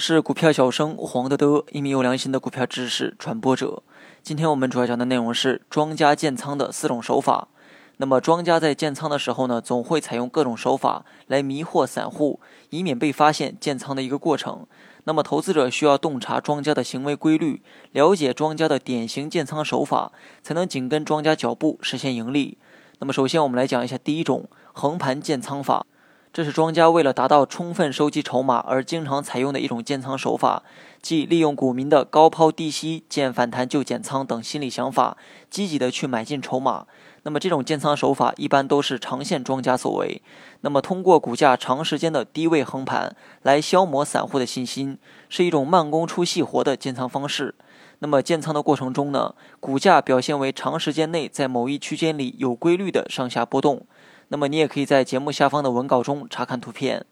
是股票小生黄德德，一名有良心的股票知识传播者。今天我们主要讲的内容是庄家建仓的四种手法。那么庄家在建仓的时候呢，总会采用各种手法来迷惑散户，以免被发现建仓的一个过程。那么投资者需要洞察庄家的行为规律，了解庄家的典型建仓手法，才能紧跟庄家脚步实现盈利。那么首先我们来讲一下第一种横盘建仓法。这是庄家为了达到充分收集筹码而经常采用的一种建仓手法，即利用股民的高抛低吸、见反弹就减仓等心理想法，积极的去买进筹码。那么这种建仓手法一般都是长线庄家所为。那么通过股价长时间的低位横盘来消磨散户的信心，是一种慢工出细活的建仓方式。那么建仓的过程中呢，股价表现为长时间内在某一区间里有规律的上下波动。那么你也可以在节目下方的文稿中查看图片。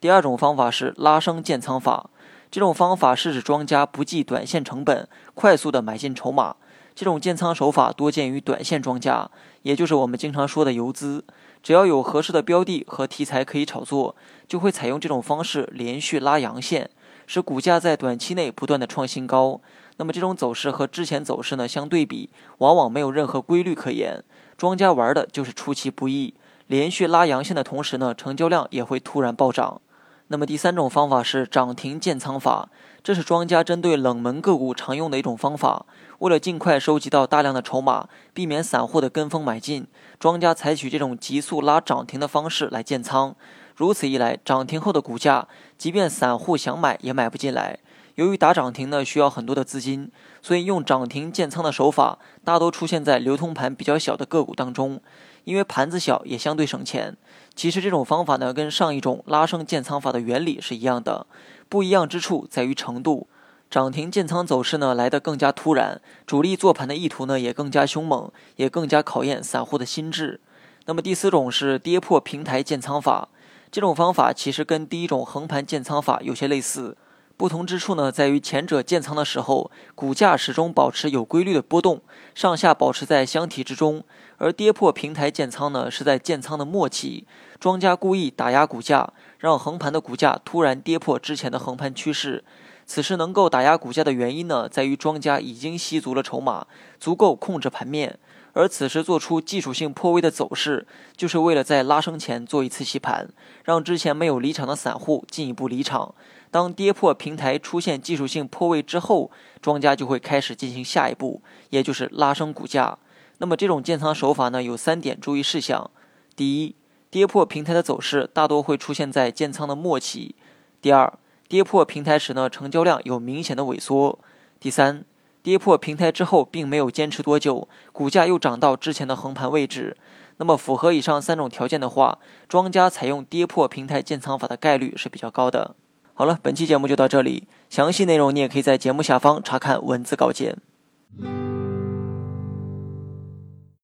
第二种方法是拉升建仓法，这种方法是指庄家不计短线成本，快速的买进筹码。这种建仓手法多见于短线庄家，也就是我们经常说的游资。只要有合适的标的和题材可以炒作，就会采用这种方式连续拉阳线，使股价在短期内不断的创新高。那么这种走势和之前走势呢相对比，往往没有任何规律可言。庄家玩的就是出其不意。连续拉阳线的同时呢，成交量也会突然暴涨。那么第三种方法是涨停建仓法，这是庄家针对冷门个股常用的一种方法。为了尽快收集到大量的筹码，避免散户的跟风买进，庄家采取这种急速拉涨停的方式来建仓。如此一来，涨停后的股价，即便散户想买也买不进来。由于打涨停呢需要很多的资金，所以用涨停建仓的手法大多出现在流通盘比较小的个股当中。因为盘子小也相对省钱。其实这种方法呢，跟上一种拉升建仓法的原理是一样的，不一样之处在于程度。涨停建仓走势呢来得更加突然，主力做盘的意图呢也更加凶猛，也更加考验散户的心智。那么第四种是跌破平台建仓法，这种方法其实跟第一种横盘建仓法有些类似。不同之处呢，在于前者建仓的时候，股价始终保持有规律的波动，上下保持在箱体之中；而跌破平台建仓呢，是在建仓的末期，庄家故意打压股价，让横盘的股价突然跌破之前的横盘趋势。此时能够打压股价的原因呢，在于庄家已经吸足了筹码，足够控制盘面。而此时做出技术性破位的走势，就是为了在拉升前做一次洗盘，让之前没有离场的散户进一步离场。当跌破平台出现技术性破位之后，庄家就会开始进行下一步，也就是拉升股价。那么这种建仓手法呢，有三点注意事项：第一，跌破平台的走势大多会出现在建仓的末期；第二，跌破平台时呢，成交量有明显的萎缩；第三。跌破平台之后，并没有坚持多久，股价又涨到之前的横盘位置。那么，符合以上三种条件的话，庄家采用跌破平台建仓法的概率是比较高的。好了，本期节目就到这里，详细内容你也可以在节目下方查看文字稿件。